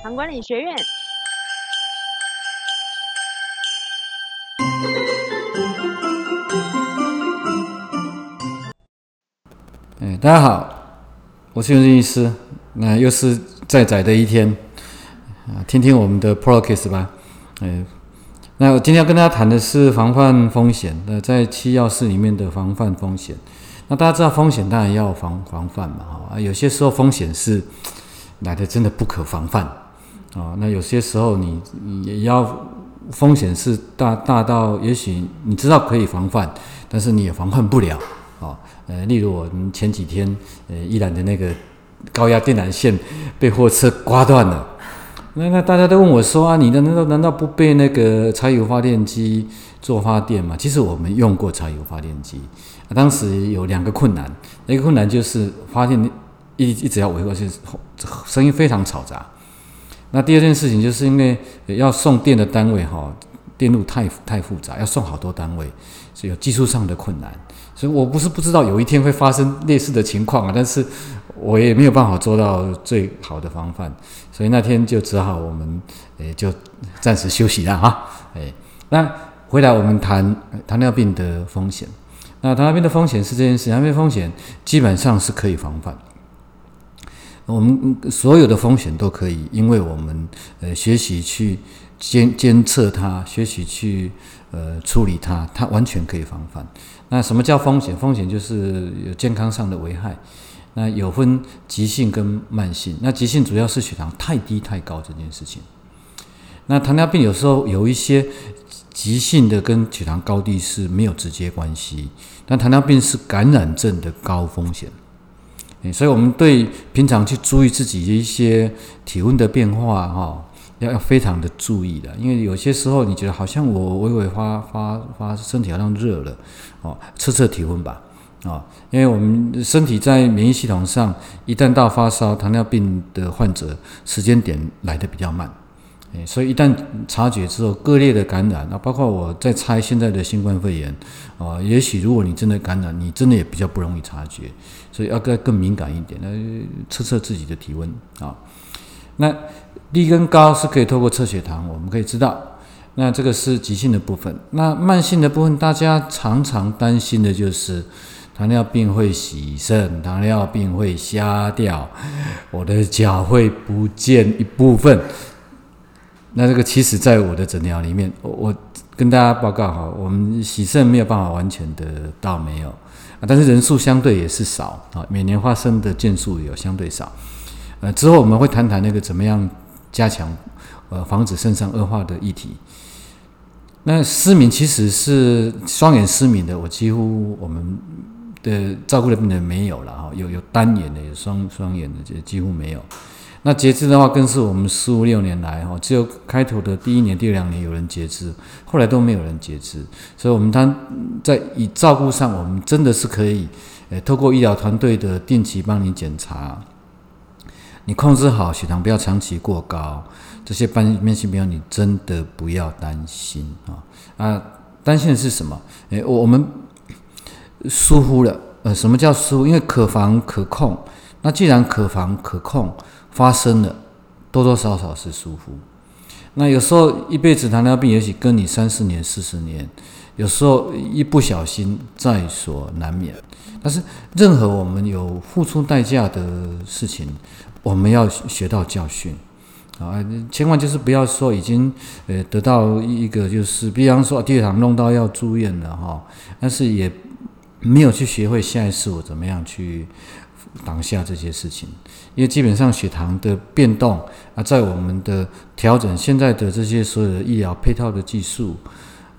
唐管理学院。哎，大家好，我是袁振医师。那又是再窄的一天啊，听听我们的 p r o c a s e 吧。哎，那我今天要跟大家谈的是防范风险。那在七要事里面的防范风险。那大家知道风险当然要防防范嘛，哈啊，有些时候风险是来的真的不可防范啊。那有些时候你也要风险是大大到也许你知道可以防范，但是你也防范不了啊。呃，例如我们前几天呃依然的那个高压电缆线被货车刮断了，那那大家都问我说啊，你的难道难道不被那个柴油发电机做发电吗？其实我们用过柴油发电机，当时有两个困难，一个困难就是发电一一直要维护，是声音非常嘈杂。那第二件事情就是因为要送电的单位哈，电路太太复杂，要送好多单位，所以有技术上的困难。所以我不是不知道有一天会发生类似的情况啊，但是我也没有办法做到最好的防范，所以那天就只好我们诶就暂时休息了哈，诶，那回来我们谈糖尿病的风险。那糖尿病的风险是这件事，糖尿病风险基本上是可以防范。我们所有的风险都可以，因为我们呃学习去监监测它，学习去呃处理它，它完全可以防范。那什么叫风险？风险就是有健康上的危害。那有分急性跟慢性。那急性主要是血糖太低太高这件事情。那糖尿病有时候有一些急性的跟血糖高低是没有直接关系。但糖尿病是感染症的高风险。所以我们对平常去注意自己的一些体温的变化，哈。要要非常的注意的，因为有些时候你觉得好像我微微发发发身体好像热了，哦，测测体温吧，啊，因为我们身体在免疫系统上，一旦到发烧，糖尿病的患者时间点来的比较慢，所以一旦察觉之后，各类的感染，那包括我在猜现在的新冠肺炎，啊，也许如果你真的感染，你真的也比较不容易察觉，所以要更更敏感一点，那测测自己的体温啊。那低跟高是可以透过测血糖，我们可以知道。那这个是急性的部分。那慢性的部分，大家常常担心的就是糖尿病会洗肾，糖尿病会瞎掉，我的脚会不见一部分。那这个其实在我的诊疗里面，我跟大家报告哈，我们洗肾没有办法完全的到没有啊，但是人数相对也是少啊，每年发生的件数有相对少。呃，之后我们会谈谈那个怎么样加强，呃，防止肾脏恶化的议题。那失明其实是双眼失明的，我几乎我们的照顾的病人没有了哈，有有单眼的，有双双眼的，就几乎没有。那截肢的话，更是我们十五六年来哈，只有开头的第一年、第二两年有人截肢，后来都没有人截肢。所以，我们当在以照顾上，我们真的是可以，呃，透过医疗团队的定期帮你检查。你控制好血糖，不要长期过高。这些慢慢性病你真的不要担心啊啊！担心的是什么？诶，我们疏忽了。呃，什么叫疏忽？因为可防可控。那既然可防可控，发生了，多多少少是疏忽。那有时候一辈子糖尿病，也许跟你三四年、四十年，有时候一不小心在所难免。但是任何我们有付出代价的事情，我们要学到教训啊！千万就是不要说已经呃得到一个就是，比方说血糖弄到要住院了哈，但是也没有去学会下一次我怎么样去挡下这些事情，因为基本上血糖的变动啊，在我们的调整现在的这些所有的医疗配套的技术。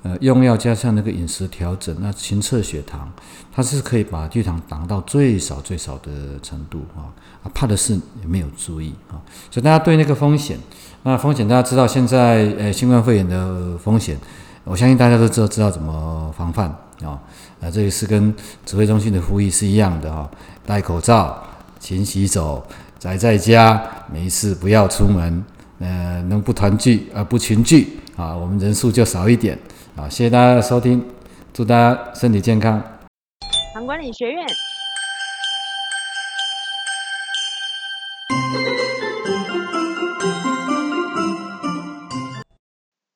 呃，用药加上那个饮食调整，那勤测血糖，它是可以把血糖挡到最少最少的程度啊。啊，怕的是也没有注意啊。所以大家对那个风险，那风险大家知道，现在呃新冠肺炎的风险，我相信大家都知道知道怎么防范啊。啊，这个是跟指挥中心的呼吁是一样的哈，戴口罩，勤洗手，宅在家，没事不要出门，呃，能不团聚而不群聚啊，我们人数就少一点。啊，谢谢大家的收听，祝大家身体健康。唐管理学院。